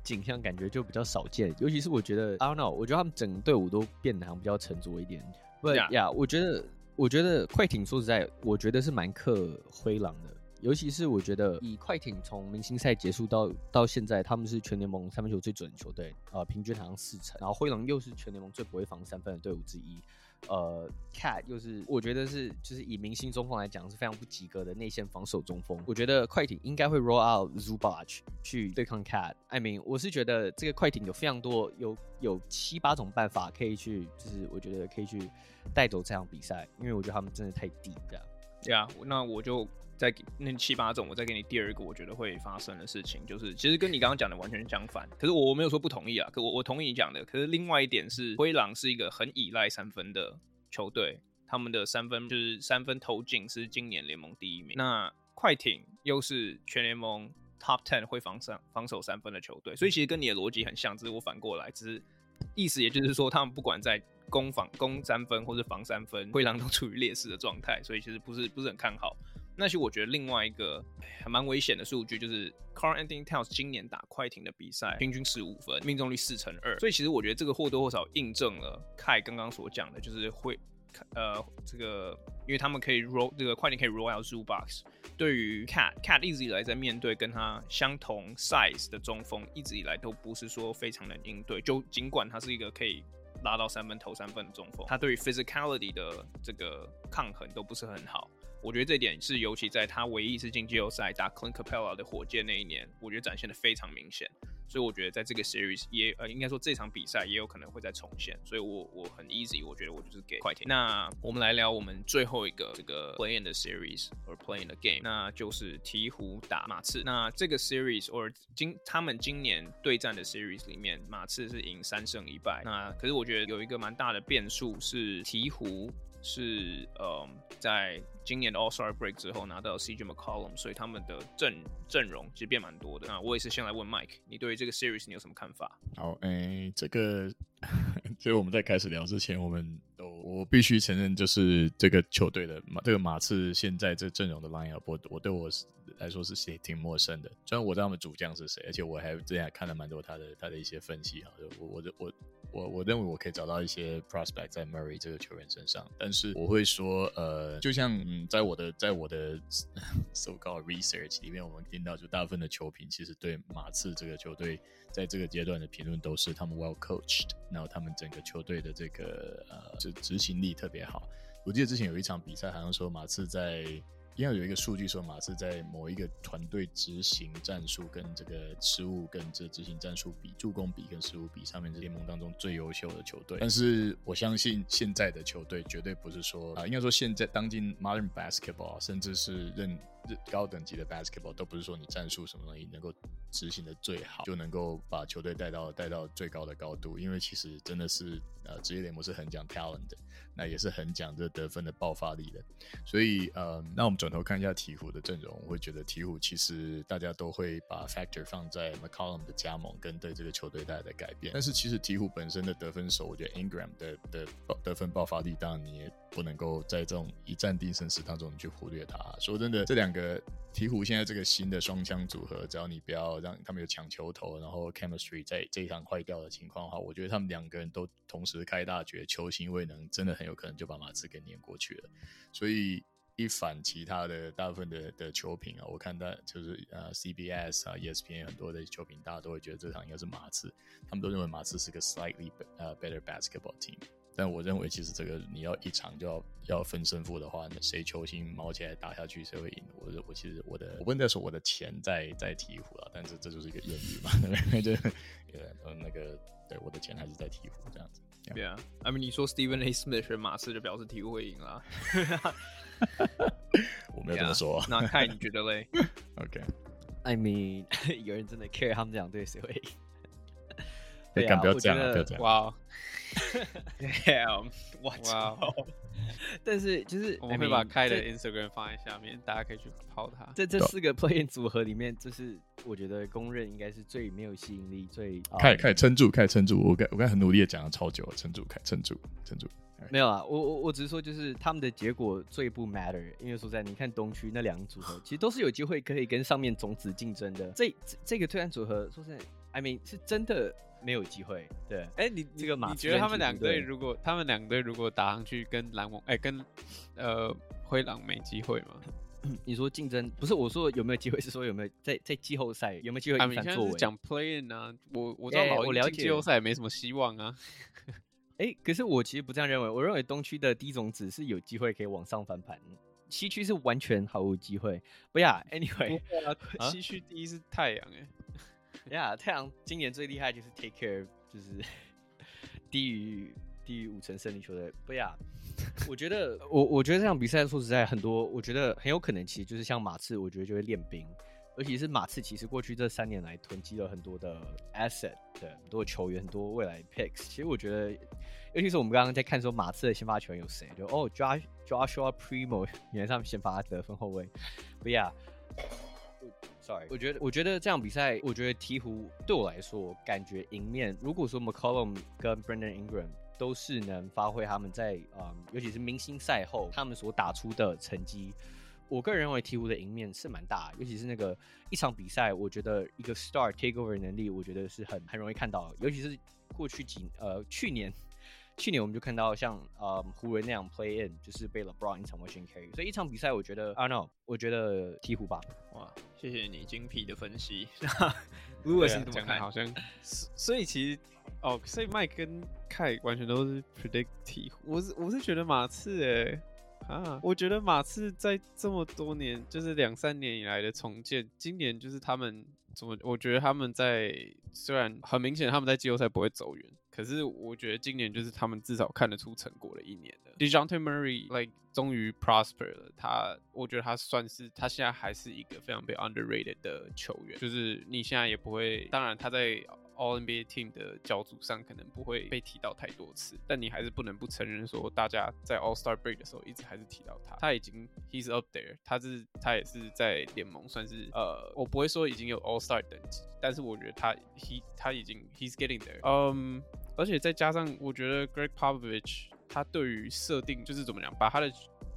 景象感觉就比较少见，尤其是我觉得，I don't know，我觉得他们整个队伍都变得好像比较沉着一点。不呀，yeah, 我觉得，我觉得快艇说实在，我觉得是蛮克灰狼的，尤其是我觉得以快艇从明星赛结束到到现在，他们是全联盟三分球最准的球队，呃，平均好像四成，然后灰狼又是全联盟最不会防三分的队伍之一。呃，Cat 又是我觉得是就是以明星中锋来讲是非常不及格的内线防守中锋。我觉得快艇应该会 roll out Zubac 去对抗 Cat。I mean，我是觉得这个快艇有非常多有有七八种办法可以去，就是我觉得可以去带走这场比赛，因为我觉得他们真的太低这样。对啊，那我就。再给那七八种，我再给你第二个，我觉得会发生的事情，就是其实跟你刚刚讲的完全相反。可是我没有说不同意啊，可我我同意你讲的。可是另外一点是，灰狼是一个很依赖三分的球队，他们的三分就是三分投进是今年联盟第一名。那快艇又是全联盟 top ten 会防上防守三分的球队，所以其实跟你的逻辑很像，只是我反过来，只是意思也就是说，他们不管在攻防攻三分或是防三分，灰狼都处于劣势的状态，所以其实不是不是很看好。那其实我觉得另外一个还蛮危险的数据就是 Karl-Anthony Towns 今年打快艇的比赛，平均十五分，命中率四成二，所以其实我觉得这个或多或少印证了 Kai 刚刚所讲的，就是会呃这个，因为他们可以 roll 这个快艇可以 roll out Zubac，对于 Cat Cat 一直以来在面对跟他相同 size 的中锋，一直以来都不是说非常能应对，就尽管他是一个可以拉到三分投三分的中锋，他对于 physicality 的这个抗衡都不是很好。我觉得这点是，尤其在他唯一一次进季后赛打 Clint Capela 的火箭那一年，我觉得展现的非常明显。所以我觉得在这个 series 也呃，应该说这场比赛也有可能会再重现。所以我我很 easy，我觉得我就是给快艇。那我们来聊我们最后一个这个 play in 的 series or play in 的 game，那就是鹈鹕打马刺。那这个 series or 今他们今年对战的 series 里面，马刺是赢三胜一败。那可是我觉得有一个蛮大的变数是鹈鹕。是呃，在今年的 All Star Break 之后拿到 CJ McCollum，所以他们的阵阵容其实变蛮多的。那我也是先来问 Mike，你对于这个 Series 你有什么看法？好，哎、这个，所以我们在开始聊之前，我们都我必须承认，就是这个球队的马，这个马刺现在这阵容的 Lineup，我我对我来说是挺挺陌生的。虽然我知道他们主将是谁，而且我还之前还看了蛮多他的他的一些分析哈，我我我。我我我认为我可以找到一些 prospect 在 Murray 这个球员身上，但是我会说，呃，就像嗯，在我的在我的 so-called research 里面，我们听到就大部分的球评其实对马刺这个球队在这个阶段的评论都是他们 well coached，然后他们整个球队的这个呃执执行力特别好。我记得之前有一场比赛，好像说马刺在。因为有一个数据说，马刺在某一个团队执行战术跟这个失误跟这执行战术比，助攻比跟失误比上面，是联盟当中最优秀的球队。但是我相信现在的球队绝对不是说啊，应该说现在当今 modern basketball，甚至是任。高等级的 basketball 都不是说你战术什么东西能够执行的最好，就能够把球队带到带到最高的高度。因为其实真的是呃，职业联盟是很讲 talent 的，那也是很讲这得分的爆发力的。所以呃，那我们转头看一下鹈鹕的阵容，我会觉得鹈鹕其实大家都会把 factor 放在 McCollum 的加盟跟对这个球队带来的改变。但是其实鹈鹕本身的得分手，我觉得 Ingram 的的得分爆发力，当然你也不能够在这种一战定生死当中你去忽略他。说真的，这两个鹈鹕现在这个新的双枪组合，只要你不要让他们有抢球头，然后 chemistry 在这一场坏掉的情况的话，我觉得他们两个人都同时开大绝，球星未能，真的很有可能就把马刺给碾过去了。所以一反其他的大部分的的球评啊，我看到就是呃 CBS 啊 ESPN 很多的球评，大家都会觉得这场应该是马刺，他们都认为马刺是个 slightly better basketball team。但我认为，其实这个你要一场就要要分胜负的话，那谁球星毛起来打下去，谁会赢？我我其实我的我不能再说我的钱在在鹈鹕了，但是这就是一个谚语嘛，对 不对？就呃那个对我的钱还是在鹈鹕这样子。对啊，I mean 你说 Stephen A. Smith 选马刺就表示鹈鹕会赢了，我没有这么说。那看你觉得嘞？OK，I、mean 有人真的 care 他们这两队谁会赢？对啊，不要这样，不要这样。哇，Damn，哇哇！但是就是我们会把开的 Instagram 放在下面，大家可以去泡它。在这四个 play-in 组合里面，就是我觉得公认应该是最没有吸引力、最开开撑住、开撑住。我刚我刚很努力的讲了超久了，撑住、开撑住、撑住。没有啊，我我我只是说，就是他们的结果最不 matter，因为说在你看东区那两个组合，其实都是有机会可以跟上面种子竞争的。这这，这个推案组合，说实在，I mean 是真的。没有机会，对，哎，你这个马，你觉得他们两队如果他们两队如果打上去跟篮网，哎，跟呃灰狼没机会吗？你说竞争不是我说有没有机会，是说有没有在在季后赛有没有机会？他们现在是讲 play in 啊，我我知道老鹰进季后赛也没什么希望啊。哎，可是我其实不这样认为，我认为东区的第一种子是有机会可以往上翻盘，西区是完全毫无机会。不要，anyway，西区第一是太阳，哎。呀，yeah, 太阳今年最厉害就是 take care，就是 低于低于五成胜利球队。不呀，我觉得 我我觉得这场比赛说实在很多，我觉得很有可能其实就是像马刺，我觉得就会练兵。尤其是马刺，其实过去这三年来囤积了很多的 asset，对，很多球员，很多未来 picks。其实我觉得，尤其是我们刚刚在看说马刺的先发球员有谁，就哦，Josh Joshua Primo，原来他们先发得分后卫。不呀，sorry，我觉得我觉得这场比赛，我觉得鹈鹕对我来说感觉赢面，如果说 McCollum 跟 Brendan Ingram 都是能发挥他们在嗯，尤其是明星赛后他们所打出的成绩。我个人认为鹈鹕的赢面是蛮大，尤其是那个一场比赛，我觉得一个 star takeover 能力，我觉得是很很容易看到。尤其是过去几呃去年，去年我们就看到像呃湖人那样 play in，就是被 LeBron 一场完全 carry。所以一场比赛，我觉得 I don't know，我觉得鹈鹕吧。哇，谢谢你精辟的分析。Louis 你怎么看？好像，所以其实哦，所以 Mike 跟 Kai 完全都是 predict 鹈鹕。我是我是觉得马刺诶、欸。啊，我觉得马刺在这么多年，就是两三年以来的重建，今年就是他们怎么？我觉得他们在虽然很明显他们在季后赛不会走远，可是我觉得今年就是他们至少看得出成果的一年了。Dejounte Murray，like 终于 prosper 了，他我觉得他算是他现在还是一个非常被 underrated 的球员，就是你现在也不会，当然他在。All NBA team 的角逐上可能不会被提到太多次，但你还是不能不承认说，大家在 All Star Break 的时候一直还是提到他。他已经 He's up there，他是他也是在联盟算是呃，我不会说已经有 All Star 等级，但是我觉得他 He 他已经 He's getting there。嗯，而且再加上我觉得 Greg Popovich 他对于设定就是怎么讲，把他的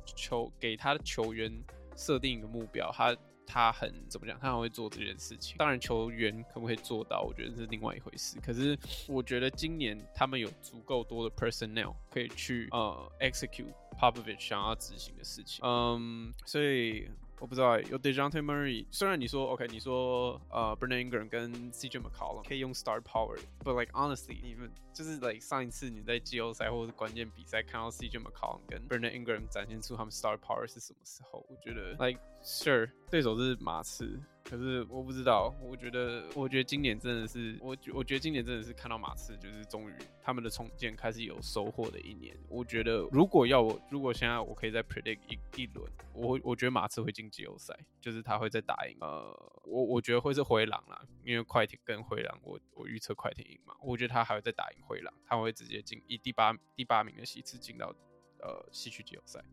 球给他的球员设定一个目标，他。他很怎么讲？他很会做这件事情。当然，球员可不可以做到，我觉得是另外一回事。可是，我觉得今年他们有足够多的 personnel 可以去呃 execute Popovich 想要执行的事情。嗯，所以。我不知道有 Dejounte Murray，虽然你说 OK，你说呃 Brandon Ingram 跟 CJ McCollum 可以用 Star Power，but like honestly，你们就是 like 上一次你在季后赛或者关键比赛看到 CJ McCollum 跟 Brandon Ingram 展现出他们 Star Power 是什么时候？我觉得 like sure 对手是马刺。可是我不知道，我觉得，我觉得今年真的是，我我觉得今年真的是看到马刺，就是终于他们的重建开始有收获的一年。我觉得如果要我，如果现在我可以再 predict 一一轮，我我觉得马刺会进季后赛，就是他会再打赢。呃，我我觉得会是灰狼啦，因为快艇跟灰狼，我我预测快艇赢嘛。我觉得他还会再打赢灰狼，他会直接进以第八第八名的席次进到呃西区季后赛。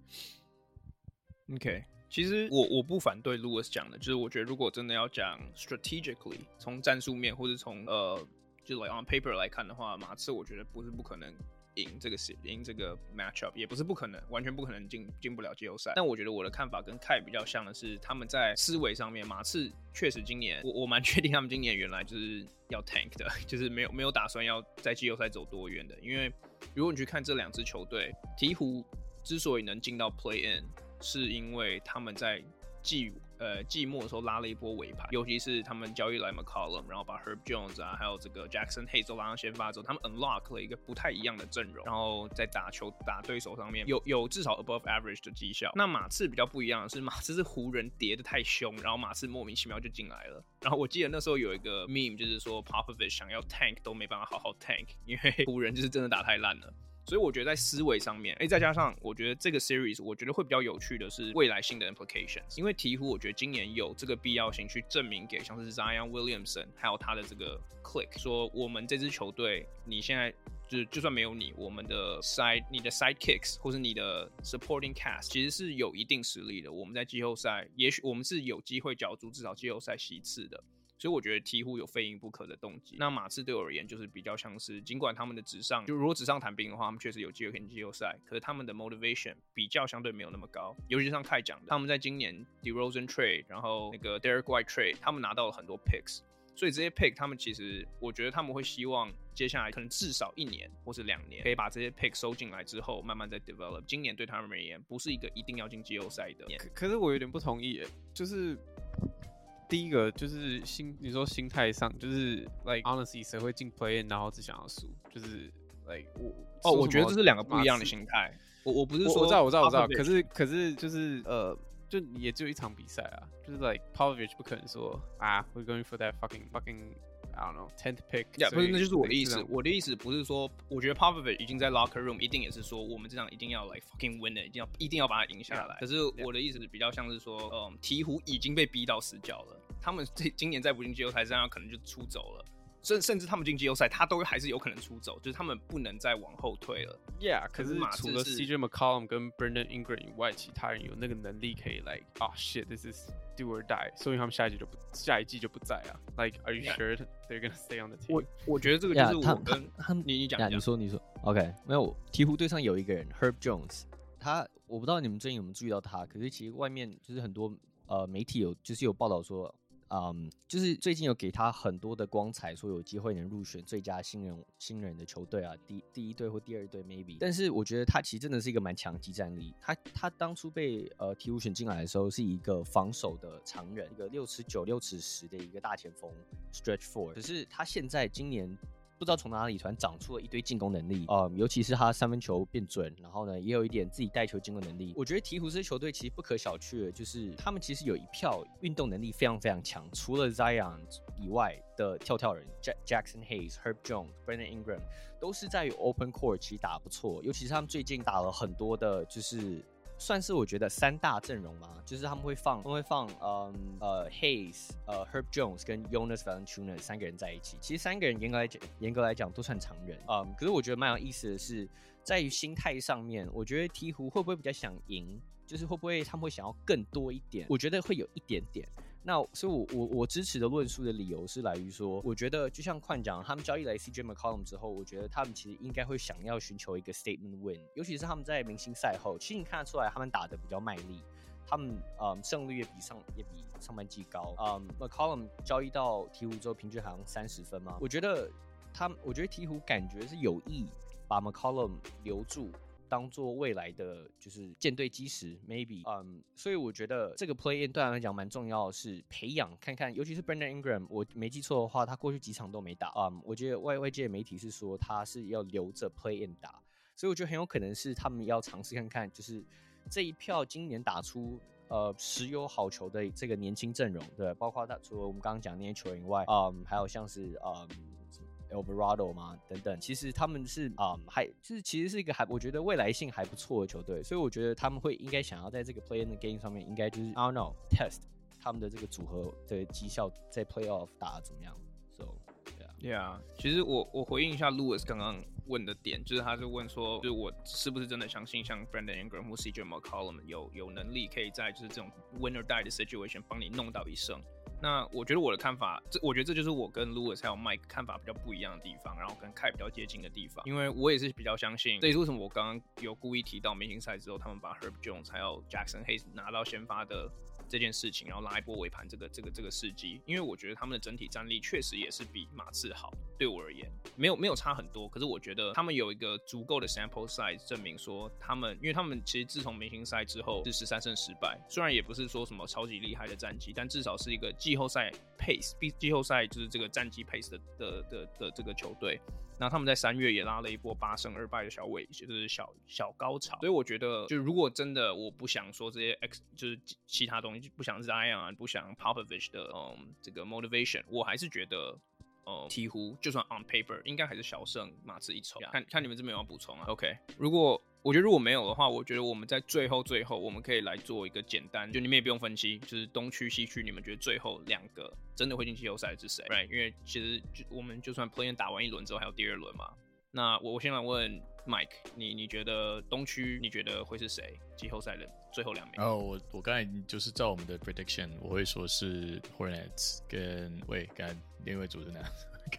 OK。其实我我不反对 Louis 讲的，就是我觉得如果真的要讲 strategically，从战术面或者从呃，就 like on paper 来看的话，马刺我觉得不是不可能赢这个赢这个 matchup，也不是不可能，完全不可能进进不了季后赛。但我觉得我的看法跟 K 比较像的是，他们在思维上面，马刺确实今年我我蛮 确定他们今年原来就是要 tank 的，就是没有没有打算要在季后赛走多远的。因为如果你去看这两支球队，鹈鹕之所以能进到 play in。是因为他们在季呃季末的时候拉了一波尾盘，尤其是他们交易来 McCollum，然后把 Herb Jones 啊，还有这个 Jackson Hayes 都拉上先发之后，他们 unlock 了一个不太一样的阵容，然后在打球打对手上面有有至少 above average 的绩效。那马刺比较不一样的是，马刺是湖人叠的太凶，然后马刺莫名其妙就进来了。然后我记得那时候有一个 meme，就是说 Popovich 想要 tank 都没办法好好 tank，因为湖人就是真的打太烂了。所以我觉得在思维上面，哎，再加上我觉得这个 series 我觉得会比较有趣的是未来性的 implications。因为鹈鹕我觉得今年有这个必要性去证明给像是 Zion Williamson 还有他的这个 click，说我们这支球队，你现在就就算没有你，我们的 side 你的 sidekicks 或是你的 supporting cast 其实是有一定实力的。我们在季后赛，也许我们是有机会角逐至少季后赛席次的。所以我觉得鵜鹕有非赢不可的动机。那马刺对我而言就是比较像是，尽管他们的纸上就如果纸上谈兵的话，他们确实有机会进季后赛，可是他们的 motivation 比较相对没有那么高。尤其像凯讲的，他们在今年 DeRozan trade，然后那个 Derek White trade，他们拿到了很多 picks，所以这些 pick 他们其实我觉得他们会希望接下来可能至少一年或是两年，可以把这些 pick 收进来之后，慢慢再 develop。今年对他们而言不是一个一定要进季后赛的。可可是我有点不同意，就是。第一个就是心，你说心态上就是 like honestly 谁会进 play in 然后只想要输，就是 like 我哦，我觉得这是两个不一样的心态。我我不是说我，我知道我知道我知道，可是可是就是呃，就也只有一场比赛啊，就是 like Popovich 不可能说啊，we're going for that fucking fucking I don't know tenth pick。Yeah，，不是，那就是我的意思。我的意思不是说，我觉得 Popovich 已经在 locker room 一定也是说，我们这场一定要来 fucking win 的，一定要一定要把它赢下来。可是我的意思比较像是说，嗯，鹈鹕已经被逼到死角了，他们这今年再不进季后赛，这样可能就出走了。甚甚至他们进季后赛，他都还是有可能出走，就是他们不能再往后退了。Yeah，可是除了 CJ McCollum 跟 Brandon Ingram 以外，其他人有那个能力可以来啊、oh, shit，this is do or die，所以他们下一季就不下一季就不在啊。Like，are you sure they're gonna stay on the team？我我觉得这个就是我跟、yeah, 他们你你讲、yeah, 你说你说，OK，没有鹈鹕队上有一个人 Herb Jones，他我不知道你们最近有没有注意到他，可是其实外面就是很多呃媒体有就是有报道说。嗯就是最近有给他很多的光彩，说有机会能入选最佳新人新人的球队啊，第第一队或第二队 maybe。但是我觉得他其实真的是一个蛮强击战力。他他当初被呃鵜鹕选进来的时候，是一个防守的常人，一个六尺九六尺十的一个大前锋 stretch four。可是他现在今年。不知道从哪里突然长出了一堆进攻能力啊、尤其是他三分球变准，然后呢，也有一点自己带球进攻能力。我觉得鹈鹕这支球队其实不可小觑的，就是他们其实有一票运动能力非常非常强，除了 Zion 以外的跳跳人 Jack Jackson Hayes、Herb Jones、Brandon Ingram 都是在于 Open Court 其实打不错，尤其是他们最近打了很多的，就是。算是我觉得三大阵容嘛，就是他们会放，他们会放，嗯呃，Hayes，呃，Herb Jones 跟 Jonas v a l e n t u n a 三个人在一起。其实三个人严格来讲，严格来讲都算常人，嗯，可是我觉得蛮有意思的是，在于心态上面，我觉得鹈鹕会不会比较想赢，就是会不会他们会想要更多一点？我觉得会有一点点。那所以我，我我支持的论述的理由是来于说，我觉得就像矿讲，他们交易来 CJ McCollum 之后，我觉得他们其实应该会想要寻求一个 statement win，尤其是他们在明星赛后，其实你看得出来他们打得比较卖力，他们嗯胜率也比上也比上半季高，嗯 McCollum 交易到鹈鹕之后，平均好像三十分嘛，我觉得他我觉得鹈鹕感觉是有意把 McCollum 留住。当做未来的就是舰队基石，maybe，嗯、所以我觉得这个 play in 对他来讲蛮重要的，是培养看看，尤其是 Brandon Ingram，我没记错的话，他过去几场都没打，嗯、我觉得外外界媒体是说他是要留着 play in 打，所以我觉得很有可能是他们要尝试看看，就是这一票今年打出呃十有好球的这个年轻阵容，对，包括他除了我们刚刚讲那些球员以外，嗯、还有像是嗯。Um, Alvarado 嘛，等等，其实他们是啊、嗯，还就是其实是一个还我觉得未来性还不错的球队，所以我觉得他们会应该想要在这个 play in the game 上面，应该就是 I don't know test 他们的这个组合的绩效在 playoff 打得怎么样。So yeah，yeah，其实我我回应一下 Louis 刚刚问的点，就是他就问说，就是我是不是真的相信像 Brandon Ingram 或 CJ McCollum 有有能力可以在就是这种 win or die 的 situation 帮你弄到一胜。那我觉得我的看法，这我觉得这就是我跟 Louis 还有 Mike 看法比较不一样的地方，然后跟 Kai 比较接近的地方，因为我也是比较相信，这也是为什么我刚刚有故意提到明星赛之后，他们把 Herb Jones 还有 Jackson Hayes 拿到先发的。这件事情，然后拉一波尾盘，这个这个这个事迹，因为我觉得他们的整体战力确实也是比马刺好，对我而言，没有没有差很多。可是我觉得他们有一个足够的 sample size 证明说，他们，因为他们其实自从明星赛之后是十三胜十败，虽然也不是说什么超级厉害的战绩，但至少是一个季后赛 pace，季后赛就是这个战绩 pace 的的的的这个球队。那他们在三月也拉了一波八胜二败的小尾，就是小小高潮。所以我觉得，就如果真的我不想说这些 X，就是其他东西，不想 Zion，不想 Popovich 的嗯这个 motivation，我还是觉得，呃、鹈，鹕就算 on paper 应该还是小胜马刺一筹。看看你们这边有没有补充啊？OK，如果。我觉得如果没有的话，我觉得我们在最后最后，我们可以来做一个简单，就你们也不用分析，就是东区西区，你们觉得最后两个真的会进季后赛是谁？Right？因为其实就我们就算 play-in 打完一轮之后，还有第二轮嘛。那我我先来问 Mike，你你觉得东区你觉得会是谁？季后赛的最后两名？哦，我我刚才就是照我们的 prediction，我会说是 Hornets 跟喂，刚才另一位主持人。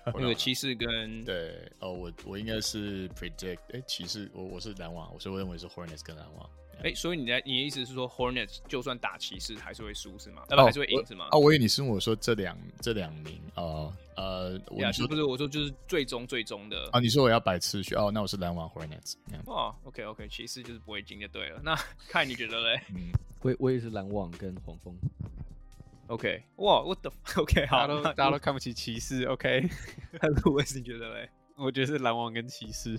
那个骑士跟对哦，我我应该是 predict 哎，骑士我我是篮网，所以我认为是 Hornets 跟篮网。哎，所以你的你的意思是说 Hornets 就算打骑士还是会输是吗？哦，还是会赢是吗？哦，我以为你是问我说这两这两名哦呃，我说不是我说就是最终最终的啊，你说我要摆次序哦，那我是篮网 Hornets。哦，OK OK，骑士就是不会进就对了。那 看你觉得嘞？嗯，我我也是篮网跟黄蜂。OK，哇，我的 OK，好，大家都大家都看不起骑士，OK，那路易斯你觉得嘞？我觉得是篮网跟骑士。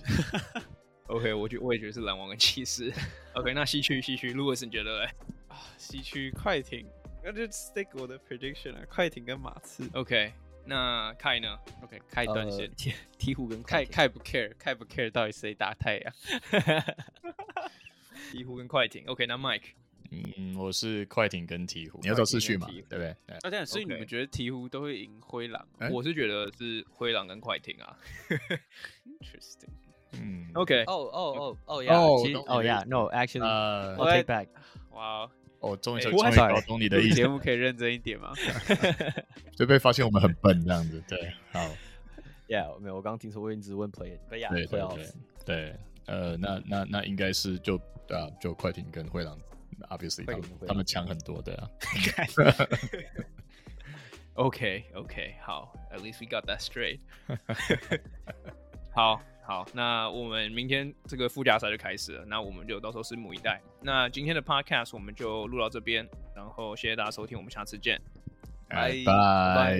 OK，我觉我也觉得是篮网跟骑士。OK，那西区西区，路易斯你觉得嘞？啊，西区快艇，那就 stick 我的 prediction 啊，快艇跟马刺。OK，那凯呢？OK，开断线。鹈鹈鹕跟凯凯不 care，凯不 care，到底谁打太阳？鹈鹕跟快艇。OK，那 Mike。嗯，我是快艇跟鹈鹕。你要走次序嘛？对不对？那，这样，所以你们觉得鹈鹕都会赢灰狼？我是觉得是灰狼跟快艇啊。Interesting。嗯，OK。哦哦哦哦，Yeah，哦 Yeah，No，Actually，I'll take back。哇。哦，终于终于搞懂你的意思。节目可以认真一点吗？就被发现我们很笨这样子。对，好。Yeah，没有，我刚刚听说我一直问 Play，对对对对，呃，那那那应该是就啊，就快艇跟灰狼，Obviously 他们他们强很多的啊。OK OK，好，At least we got that straight。好。好，那我们明天这个附加赛就开始了，那我们就到时候拭目以待。那今天的 podcast 我们就录到这边，然后谢谢大家收听，我们下次见，拜拜。